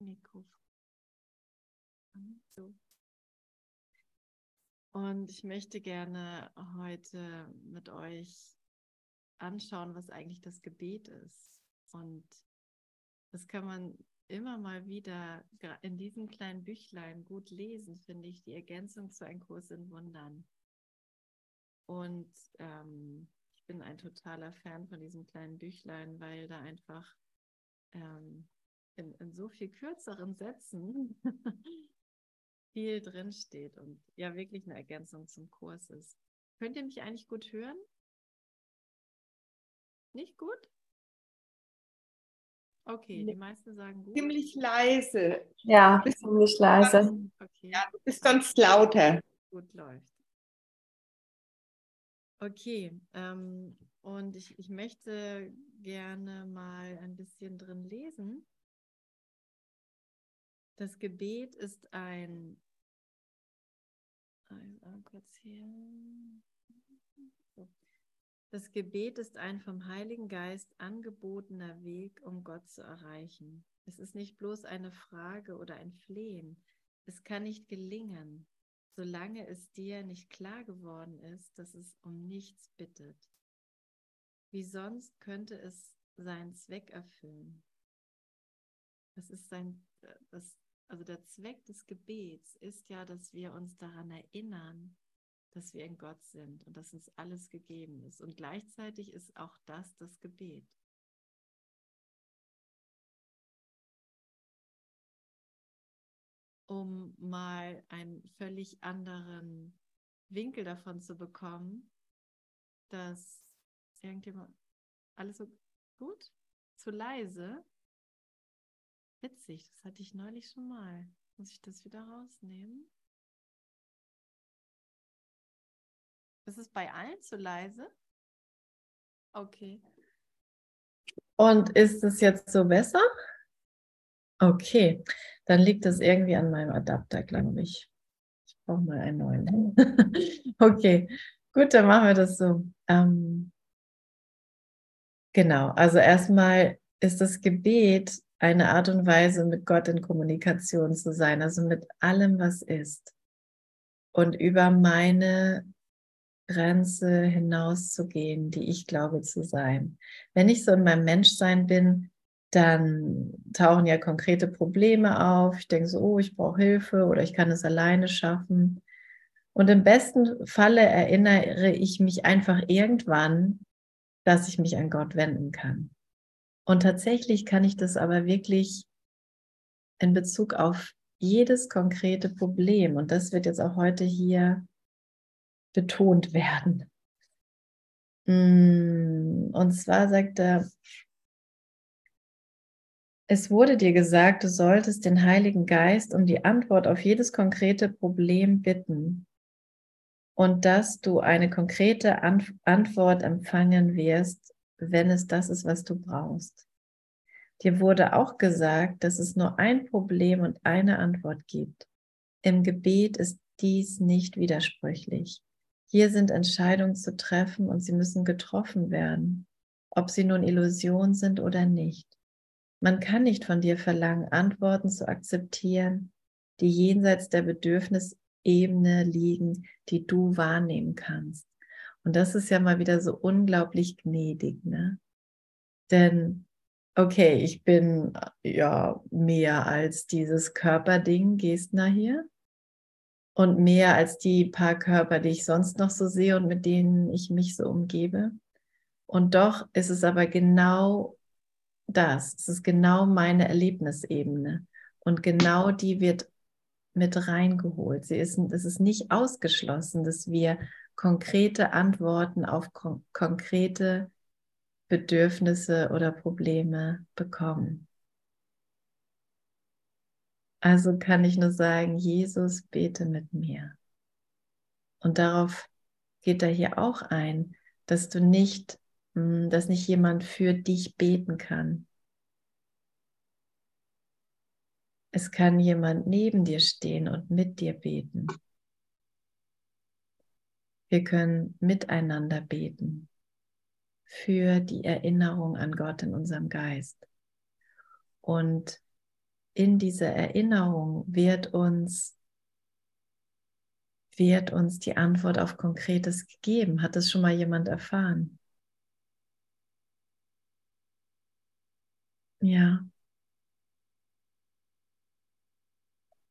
Mikrofon. So. Und ich möchte gerne heute mit euch anschauen, was eigentlich das Gebet ist. Und das kann man immer mal wieder in diesem kleinen Büchlein gut lesen, finde ich, die Ergänzung zu einem Kurs in Wundern. Und ähm, ich bin ein totaler Fan von diesem kleinen Büchlein, weil da einfach ähm, in, in so viel kürzeren Sätzen viel drinsteht und ja wirklich eine Ergänzung zum Kurs ist. Könnt ihr mich eigentlich gut hören? Nicht gut? Okay, die meisten sagen gut. Ziemlich leise. Ja, ziemlich leise. Okay. Ja, du bist sonst lauter. Gut läuft. Okay, ähm, und ich, ich möchte gerne mal ein bisschen drin lesen. Das Gebet ist ein, hier. Das Gebet ist ein vom Heiligen Geist angebotener Weg, um Gott zu erreichen. Es ist nicht bloß eine Frage oder ein Flehen. Es kann nicht gelingen, solange es dir nicht klar geworden ist, dass es um nichts bittet. Wie sonst könnte es seinen Zweck erfüllen? Das ist sein, das, also der Zweck des Gebets ist ja, dass wir uns daran erinnern, dass wir in Gott sind und dass uns alles gegeben ist. Und gleichzeitig ist auch das das Gebet. Um mal einen völlig anderen Winkel davon zu bekommen, dass irgendjemand alles so gut, zu leise, Witzig, das hatte ich neulich schon mal. Muss ich das wieder rausnehmen? Ist es bei allen zu leise? Okay. Und ist es jetzt so besser? Okay, dann liegt es irgendwie an meinem Adapter, glaube ich. Ich brauche mal einen neuen. okay, gut, dann machen wir das so. Ähm, genau, also erstmal ist das Gebet eine Art und Weise, mit Gott in Kommunikation zu sein, also mit allem, was ist. Und über meine Grenze hinauszugehen, die ich glaube zu sein. Wenn ich so in meinem Menschsein bin, dann tauchen ja konkrete Probleme auf. Ich denke so, oh, ich brauche Hilfe oder ich kann es alleine schaffen. Und im besten Falle erinnere ich mich einfach irgendwann, dass ich mich an Gott wenden kann. Und tatsächlich kann ich das aber wirklich in Bezug auf jedes konkrete Problem, und das wird jetzt auch heute hier betont werden. Mm, und zwar sagt er, es wurde dir gesagt, du solltest den Heiligen Geist um die Antwort auf jedes konkrete Problem bitten und dass du eine konkrete Antwort empfangen wirst, wenn es das ist, was du brauchst. Dir wurde auch gesagt, dass es nur ein Problem und eine Antwort gibt. Im Gebet ist dies nicht widersprüchlich. Hier sind Entscheidungen zu treffen und sie müssen getroffen werden, ob sie nun Illusion sind oder nicht. Man kann nicht von dir verlangen, Antworten zu akzeptieren, die jenseits der Bedürfnisebene liegen, die du wahrnehmen kannst. Und das ist ja mal wieder so unglaublich gnädig, ne? Denn, okay, ich bin ja mehr als dieses Körperding, Gestner hier. Und mehr als die paar Körper, die ich sonst noch so sehe und mit denen ich mich so umgebe. Und doch ist es aber genau das. Es ist genau meine Erlebnisebene. Und genau die wird mit reingeholt. Sie ist, es ist nicht ausgeschlossen, dass wir konkrete Antworten auf kon konkrete Bedürfnisse oder Probleme bekommen. Also kann ich nur sagen, Jesus, bete mit mir. Und darauf geht er hier auch ein, dass du nicht, hm, dass nicht jemand für dich beten kann. Es kann jemand neben dir stehen und mit dir beten. Wir können miteinander beten für die Erinnerung an Gott in unserem Geist. Und in dieser Erinnerung wird uns, wird uns die Antwort auf Konkretes gegeben. Hat das schon mal jemand erfahren? Ja.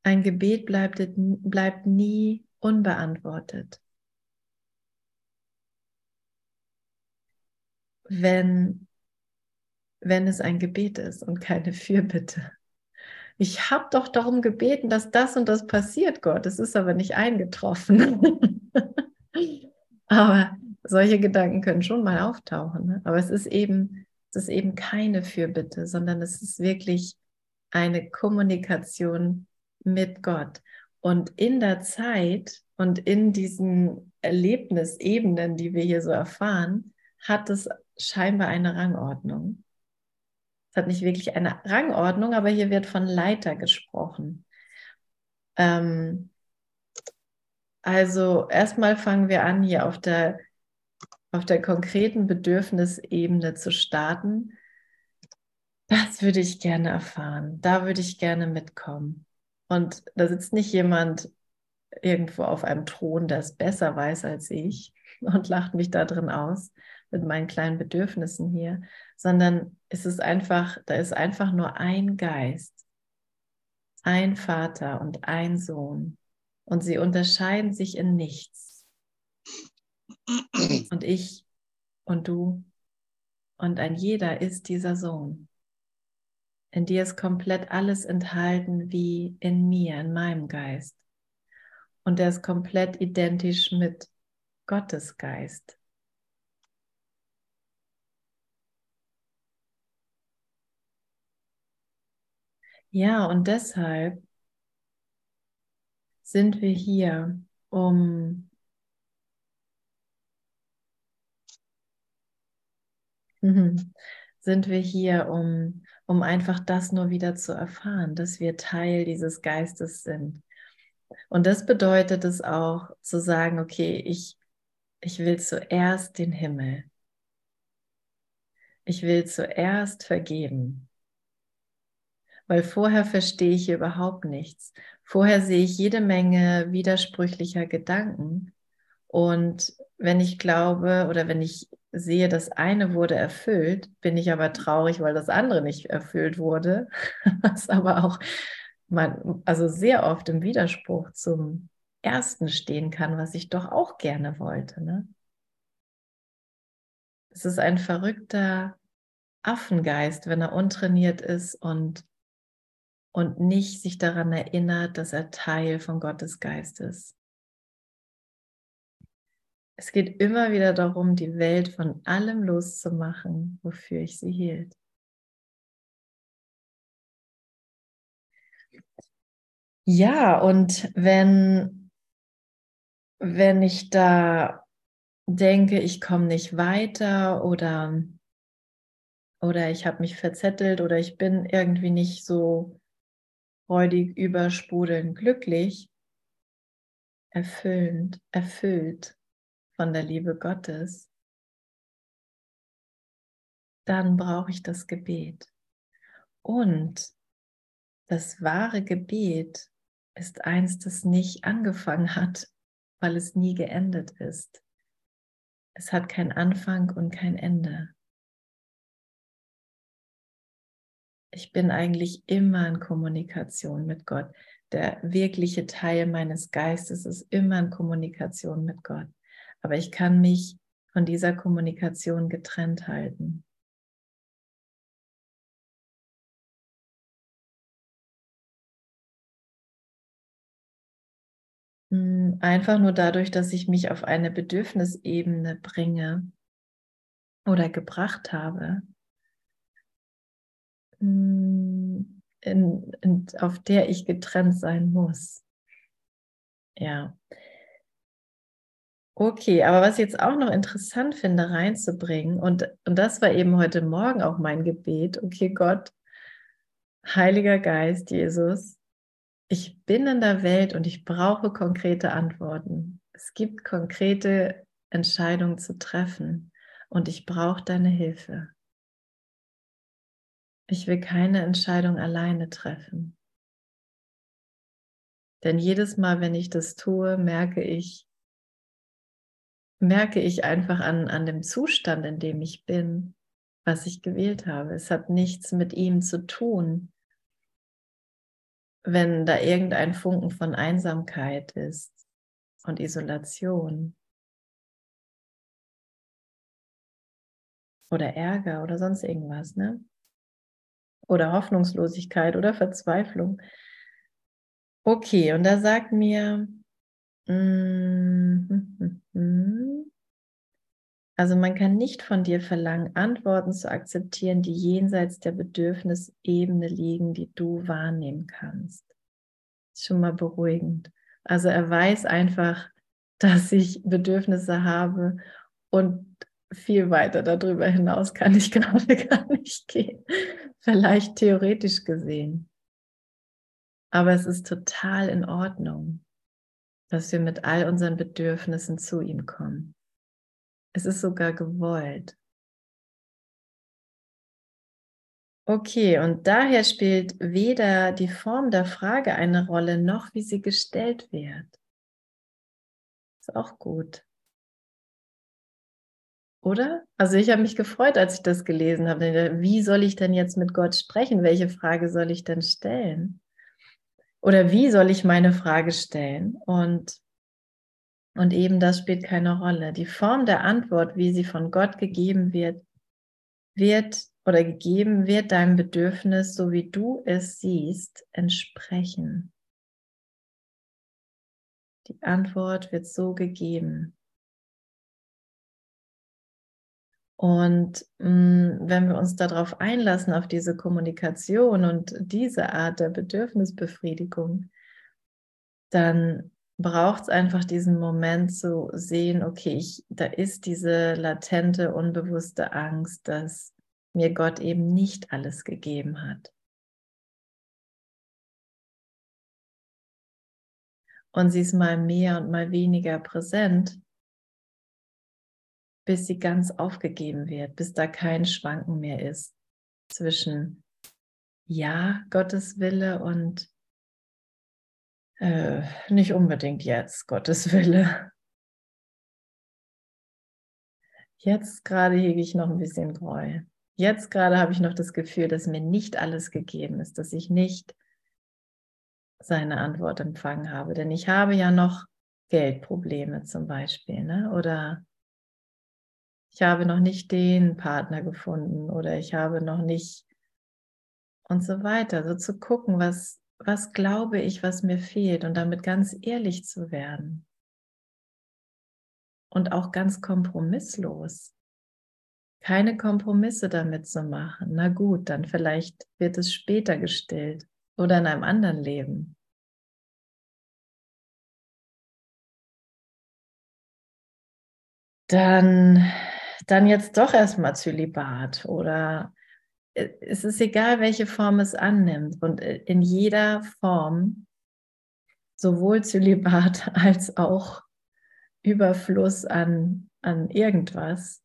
Ein Gebet bleibt, bleibt nie unbeantwortet. Wenn, wenn es ein Gebet ist und keine Fürbitte. Ich habe doch darum gebeten, dass das und das passiert, Gott. Es ist aber nicht eingetroffen. aber solche Gedanken können schon mal auftauchen. Ne? Aber es ist eben, es ist eben keine Fürbitte, sondern es ist wirklich eine Kommunikation mit Gott. Und in der Zeit und in diesen Erlebnisebenen, die wir hier so erfahren, hat es scheinbar eine Rangordnung. Es hat nicht wirklich eine Rangordnung, aber hier wird von Leiter gesprochen. Ähm, also erstmal fangen wir an, hier auf der, auf der konkreten Bedürfnisebene zu starten. Das würde ich gerne erfahren. Da würde ich gerne mitkommen. Und da sitzt nicht jemand irgendwo auf einem Thron, der es besser weiß als ich und lacht mich da drin aus mit meinen kleinen Bedürfnissen hier, sondern es ist einfach, da ist einfach nur ein Geist, ein Vater und ein Sohn. Und sie unterscheiden sich in nichts. Und ich und du und ein jeder ist dieser Sohn. In dir ist komplett alles enthalten wie in mir, in meinem Geist. Und er ist komplett identisch mit Gottes Geist. Ja, und deshalb sind wir hier, um sind wir hier, um um einfach das nur wieder zu erfahren, dass wir Teil dieses Geistes sind. Und das bedeutet es auch zu sagen, okay, ich, ich will zuerst den Himmel. Ich will zuerst vergeben. Weil vorher verstehe ich überhaupt nichts. Vorher sehe ich jede Menge widersprüchlicher Gedanken. Und wenn ich glaube oder wenn ich sehe, das eine wurde erfüllt, bin ich aber traurig, weil das andere nicht erfüllt wurde, was aber auch man, also sehr oft im Widerspruch zum ersten stehen kann, was ich doch auch gerne wollte. Ne? Es ist ein verrückter Affengeist, wenn er untrainiert ist und, und nicht sich daran erinnert, dass er Teil von Gottes Geist ist. Es geht immer wieder darum, die Welt von allem loszumachen, wofür ich sie hielt. Ja, und wenn, wenn ich da denke, ich komme nicht weiter oder, oder ich habe mich verzettelt oder ich bin irgendwie nicht so freudig, übersprudelnd glücklich, erfüllend, erfüllt, von der Liebe Gottes, dann brauche ich das Gebet. Und das wahre Gebet ist eins, das nicht angefangen hat, weil es nie geendet ist. Es hat keinen Anfang und kein Ende. Ich bin eigentlich immer in Kommunikation mit Gott. Der wirkliche Teil meines Geistes ist immer in Kommunikation mit Gott aber ich kann mich von dieser Kommunikation getrennt halten. Hm, einfach nur dadurch, dass ich mich auf eine Bedürfnisebene bringe oder gebracht habe, in, in, auf der ich getrennt sein muss. Ja, Okay, aber was ich jetzt auch noch interessant finde, reinzubringen, und, und das war eben heute Morgen auch mein Gebet, okay, Gott, Heiliger Geist, Jesus, ich bin in der Welt und ich brauche konkrete Antworten. Es gibt konkrete Entscheidungen zu treffen und ich brauche deine Hilfe. Ich will keine Entscheidung alleine treffen. Denn jedes Mal, wenn ich das tue, merke ich, merke ich einfach an, an dem Zustand, in dem ich bin, was ich gewählt habe. Es hat nichts mit ihm zu tun, wenn da irgendein Funken von Einsamkeit ist und Isolation oder Ärger oder sonst irgendwas, ne? Oder Hoffnungslosigkeit oder Verzweiflung. Okay, und da sagt mir, mm, also man kann nicht von dir verlangen, Antworten zu akzeptieren, die jenseits der Bedürfnisebene liegen, die du wahrnehmen kannst. Ist schon mal beruhigend. Also er weiß einfach, dass ich Bedürfnisse habe und viel weiter darüber hinaus kann ich gerade gar nicht gehen. Vielleicht theoretisch gesehen. Aber es ist total in Ordnung, dass wir mit all unseren Bedürfnissen zu ihm kommen. Es ist sogar gewollt. Okay, und daher spielt weder die Form der Frage eine Rolle, noch wie sie gestellt wird. Ist auch gut. Oder? Also ich habe mich gefreut, als ich das gelesen habe. Wie soll ich denn jetzt mit Gott sprechen? Welche Frage soll ich denn stellen? Oder wie soll ich meine Frage stellen? Und, und eben das spielt keine Rolle. Die Form der Antwort, wie sie von Gott gegeben wird, wird oder gegeben wird deinem Bedürfnis, so wie du es siehst, entsprechen. Die Antwort wird so gegeben. Und mh, mm, wenn wir uns darauf einlassen, auf diese Kommunikation und diese Art der Bedürfnisbefriedigung, dann braucht es einfach diesen Moment zu sehen, okay, ich, da ist diese latente, unbewusste Angst, dass mir Gott eben nicht alles gegeben hat. Und sie ist mal mehr und mal weniger präsent bis sie ganz aufgegeben wird, bis da kein Schwanken mehr ist zwischen ja, Gottes Wille und äh, nicht unbedingt jetzt Gottes Wille. Jetzt gerade hege ich noch ein bisschen Groll. Jetzt gerade habe ich noch das Gefühl, dass mir nicht alles gegeben ist, dass ich nicht seine Antwort empfangen habe. Denn ich habe ja noch Geldprobleme zum Beispiel, ne? oder ich habe noch nicht den Partner gefunden oder ich habe noch nicht und so weiter. So zu gucken, was, was glaube ich, was mir fehlt und damit ganz ehrlich zu werden. Und auch ganz kompromisslos. Keine Kompromisse damit zu machen. Na gut, dann vielleicht wird es später gestillt oder in einem anderen Leben. Dann dann jetzt doch erstmal Zölibat oder äh, es ist egal, welche Form es annimmt. Und äh, in jeder Form, sowohl Zölibat als auch Überfluss an, an irgendwas,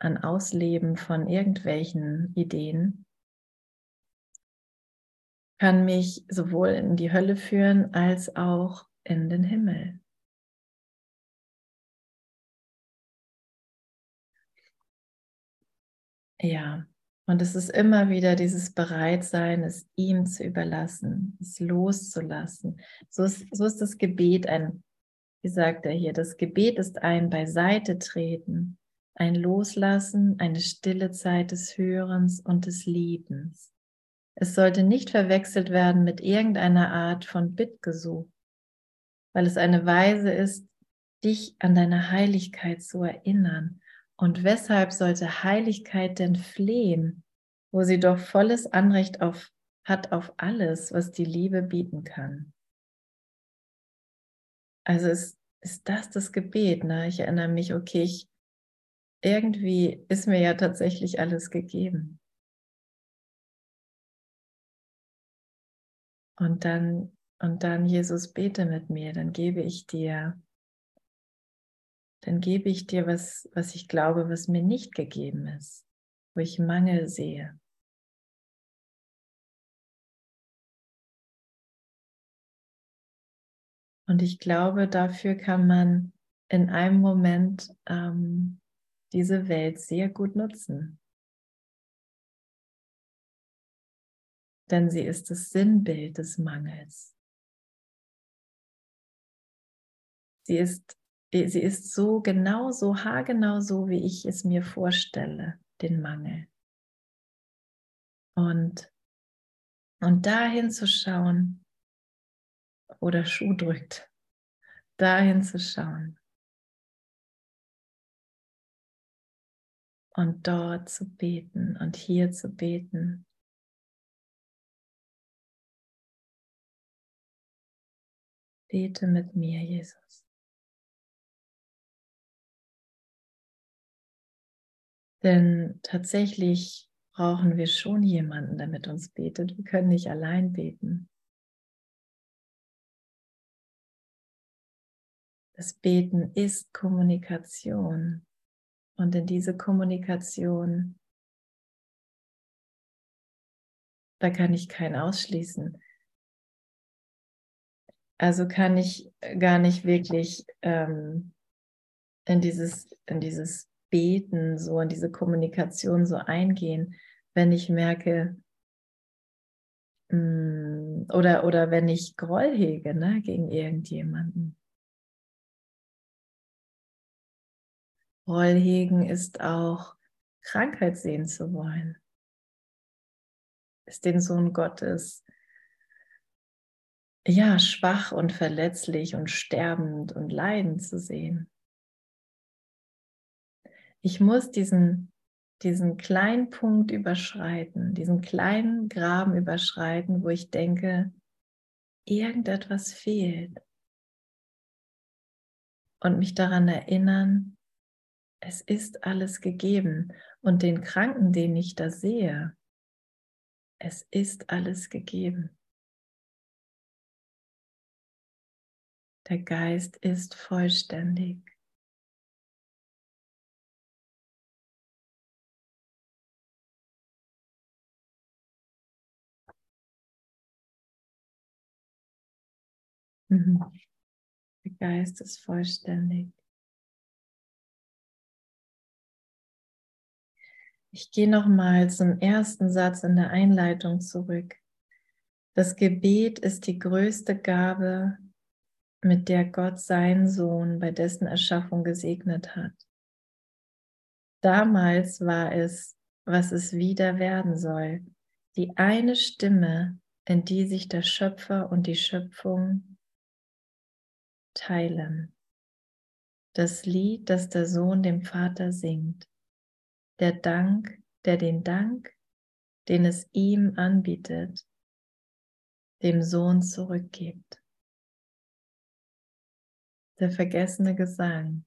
an Ausleben von irgendwelchen Ideen, kann mich sowohl in die Hölle führen als auch in den Himmel. Ja, und es ist immer wieder dieses Bereitsein, es ihm zu überlassen, es loszulassen. So ist, so ist das Gebet ein, wie sagt er hier, das Gebet ist ein Beiseite treten, ein Loslassen, eine stille Zeit des Hörens und des Liebens. Es sollte nicht verwechselt werden mit irgendeiner Art von Bittgesuch, weil es eine Weise ist, dich an deine Heiligkeit zu erinnern und weshalb sollte Heiligkeit denn flehen, wo sie doch volles Anrecht auf, hat auf alles, was die Liebe bieten kann? Also ist, ist das das Gebet? Ne? Ich erinnere mich, okay, ich, irgendwie ist mir ja tatsächlich alles gegeben. Und dann, und dann, Jesus, bete mit mir, dann gebe ich dir dann gebe ich dir was, was ich glaube, was mir nicht gegeben ist, wo ich Mangel sehe. Und ich glaube, dafür kann man in einem Moment ähm, diese Welt sehr gut nutzen. Denn sie ist das Sinnbild des Mangels. Sie ist, sie ist so genau so, haargenau so, wie ich es mir vorstelle, den Mangel. Und, und dahin zu schauen, wo der Schuh drückt, dahin zu schauen. Und dort zu beten und hier zu beten. Bete mit mir, Jesus. Denn tatsächlich brauchen wir schon jemanden, der mit uns betet. Wir können nicht allein beten. Das Beten ist Kommunikation. Und in diese Kommunikation, da kann ich keinen ausschließen. Also kann ich gar nicht wirklich ähm, in, dieses, in dieses Beten, so in diese Kommunikation so eingehen, wenn ich merke, mh, mm, oder, oder wenn ich Groll hege ne, gegen irgendjemanden. Groll hegen ist auch Krankheit sehen zu wollen. Ist den Sohn Gottes ja schwach und verletzlich und sterbend und leidend zu sehen. Ich muss diesen, diesen kleinen Punkt überschreiten, diesen kleinen Graben überschreiten, wo ich denke, irgendetwas fehlt. Und mich daran erinnern, es ist alles gegeben. Und den Kranken, den ich da sehe, es ist alles gegeben. Der Geist ist vollständig. Der Geist ist vollständig. Ich gehe nochmal zum ersten Satz in der Einleitung zurück. Das Gebet ist die größte Gabe, mit der Gott seinen Sohn bei dessen Erschaffung gesegnet hat. Damals war es, was es wieder werden soll, die eine Stimme, in die sich der Schöpfer und die Schöpfung teilen. Das Lied, das der Sohn dem Vater singt der Dank, der den Dank, den es ihm anbietet, dem Sohn zurückgibt. Der vergessene Gesang.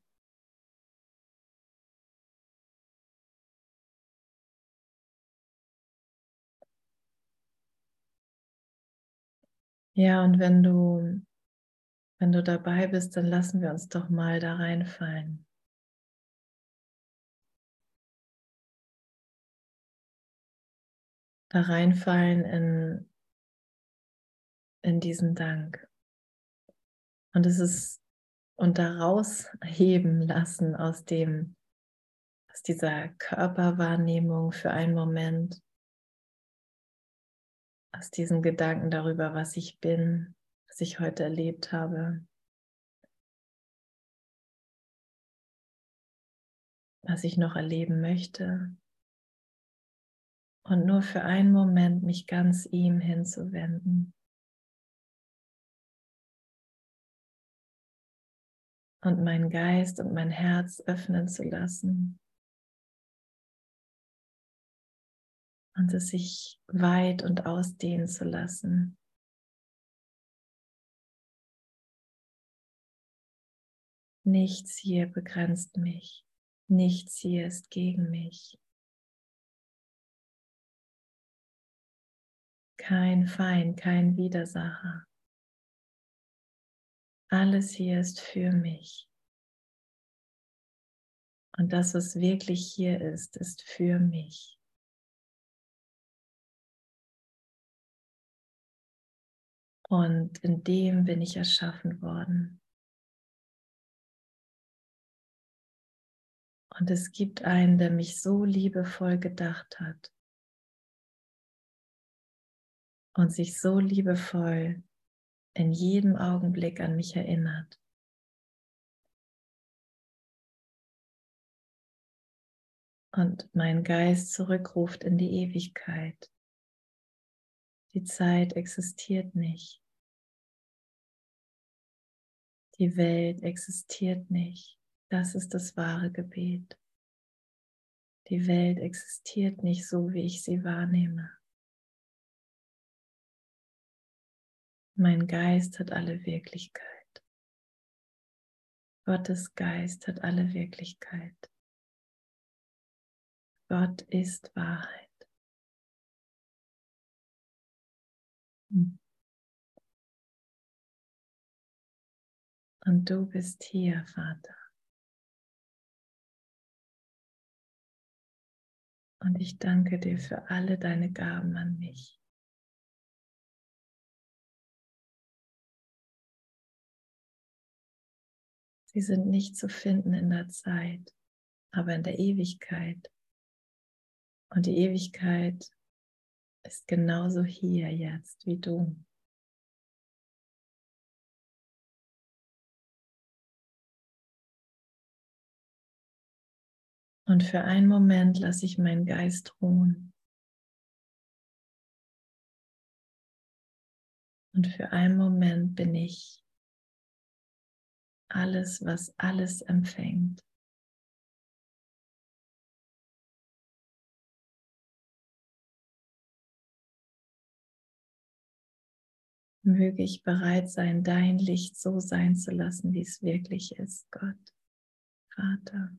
Ja, und wenn du, wenn du dabei bist, dann lassen wir uns doch mal da reinfallen. da reinfallen in, in diesen Dank. Und es ist und da rausheben lassen aus dem, aus dieser Körperwahrnehmung für einen Moment, aus diesen Gedanken darüber, was ich bin, was ich heute erlebt habe, was ich noch erleben möchte und nur für einen Moment mich ganz ihm hinzuwenden. Und meinen Geist und mein Herz öffnen zu lassen. Und es sich weit und ausdehnen zu lassen. Nichts hier begrenzt mich. Nichts hier ist gegen mich. Kein Feind, kein Widersacher. Alles hier ist für mich. Und das, was wirklich hier ist, ist für mich. Und in dem bin ich erschaffen worden. Und es gibt einen, der mich so liebevoll gedacht hat und sich so liebevoll in jedem Augenblick an mich erinnert. Und mein Geist zurückruft in die Ewigkeit. Die Zeit existiert nicht. Die Welt existiert nicht. Das ist das wahre Gebet. Die Welt existiert nicht so, wie ich sie wahrnehme. Mein Geist hat alle Wirklichkeit. Gottes Geist hat alle Wirklichkeit. Gott ist Wahrheit. Hm. Und du bist hier, Vater. Und ich danke dir für alle deine Gaben an mich. Sie sind nicht zu finden in der Zeit, aber in der Ewigkeit. Und die Ewigkeit ist genauso hier jetzt wie du. Und für einen Moment lasse ich meinen Geist ruhen. Und für einen Moment bin ich alles, was alles empfängt. Möge ich bereit sein, dein Licht so sein zu lassen, wie es wirklich ist, Gott, Vater.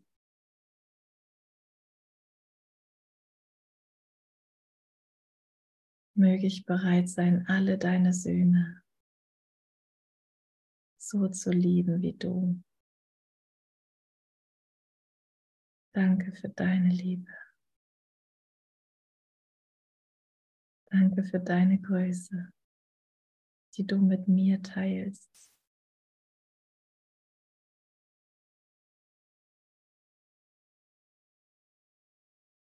Möge ich bereit sein, alle deine Söhne so zu lieben wie du. Danke für deine Liebe. Danke für deine Größe, die du mit mir teilst.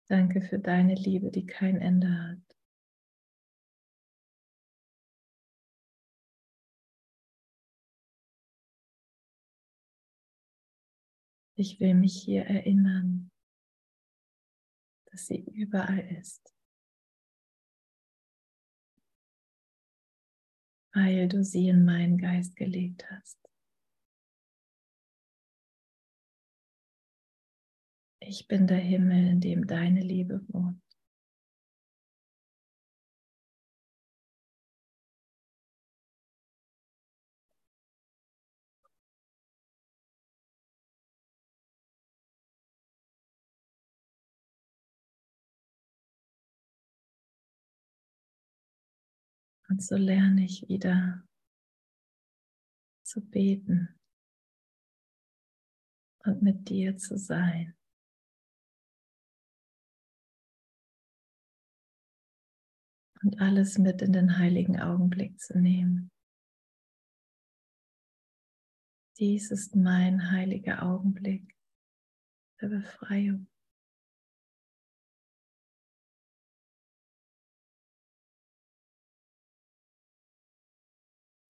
Danke für deine Liebe, die kein Ende hat. Ich will mich hier erinnern, dass sie überall ist, weil du sie in meinen Geist gelegt hast. Ich bin der Himmel, in dem deine Liebe wohnt. Und so lerne ich wieder zu beten und mit dir zu sein. Und alles mit in den heiligen Augenblick zu nehmen. Dies ist mein heiliger Augenblick der Befreiung.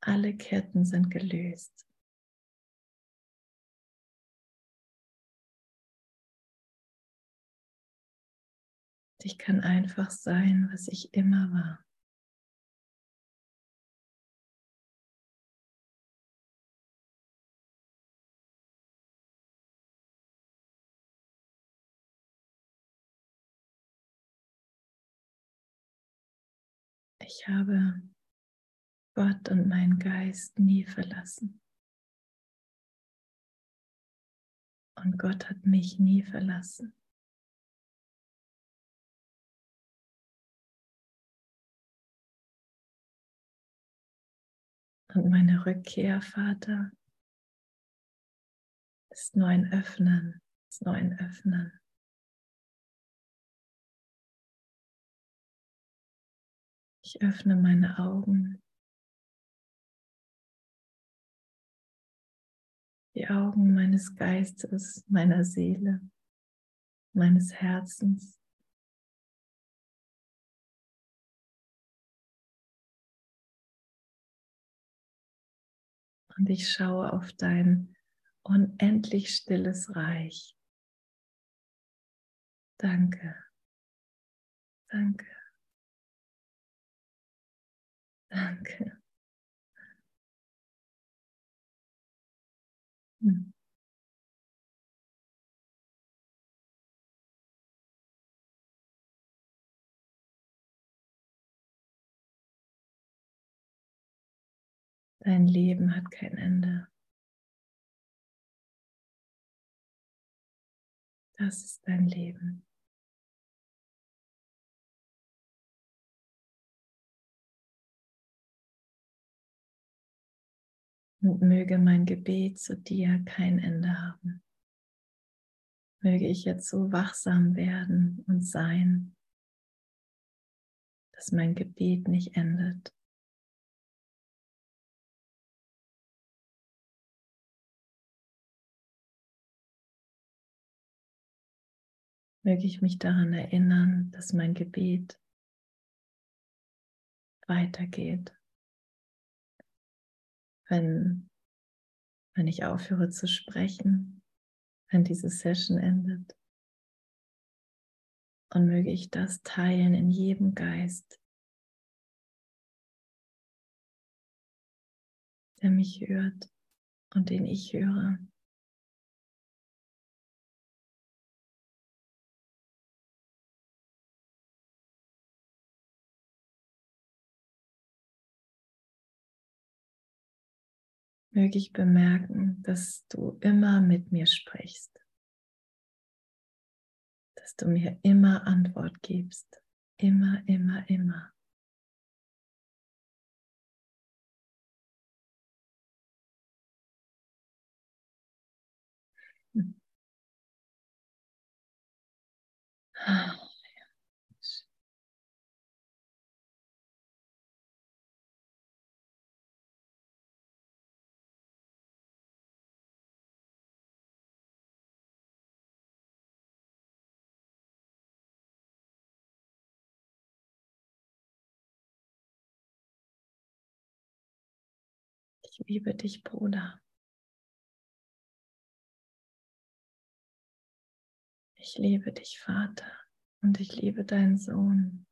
Alle Ketten sind gelöst. Ich kann einfach sein, was ich immer war. Ich habe Gott und meinen Geist nie verlassen. Und Gott hat mich nie verlassen. Und meine Rückkehr, Vater, ist nur ein Öffnen, ist nur ein Öffnen. Ich öffne meine Augen die Augen meines Geistes, meiner Seele, meines Herzens. Und ich schaue auf dein unendlich stilles Reich. Danke. Danke. Danke. Dein Leben hat kein Ende. Das ist dein Leben. Und möge mein Gebet zu dir kein Ende haben. Möge ich jetzt so wachsam werden und sein, dass mein Gebet nicht endet. Möge ich mich daran erinnern, dass mein Gebet weitergeht. Wenn, wenn ich aufhöre zu sprechen, wenn diese Session endet. Und möge ich das teilen in jedem Geist, der mich hört und den ich höre. Möge ich bemerken, dass du immer mit mir sprichst, dass du mir immer Antwort gibst, immer, immer, immer. Hm. Ich liebe dich, Bruder. Ich liebe dich, Vater. Und ich liebe deinen Sohn.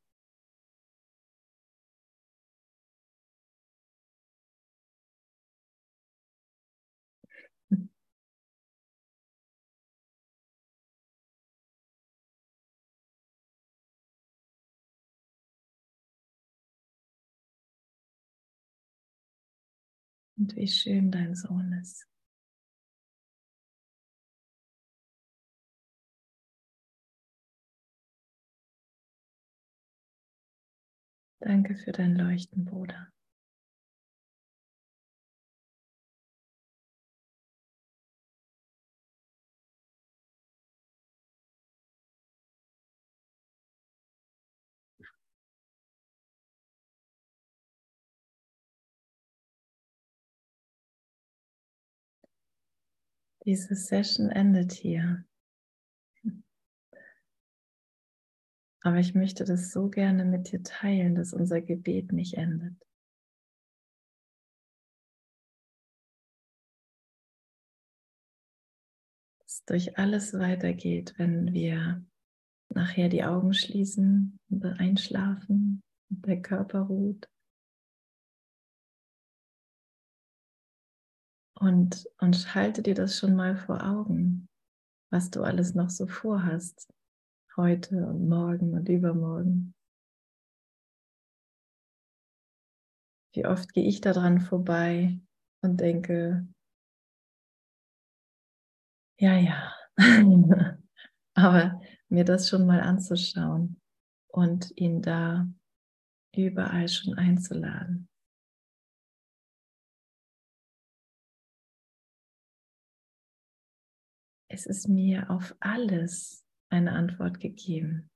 Und wie schön dein Sohn ist. Danke für dein Leuchten, Bruder. Diese Session endet hier. Aber ich möchte das so gerne mit dir teilen, dass unser Gebet nicht endet. Dass durch alles weitergeht, wenn wir nachher die Augen schließen und einschlafen und der Körper ruht. Und, und halte dir das schon mal vor Augen, was du alles noch so vorhast, heute und morgen und übermorgen. Wie oft gehe ich daran vorbei und denke, ja, ja, aber mir das schon mal anzuschauen und ihn da überall schon einzuladen. Es ist mir auf alles eine Antwort gegeben.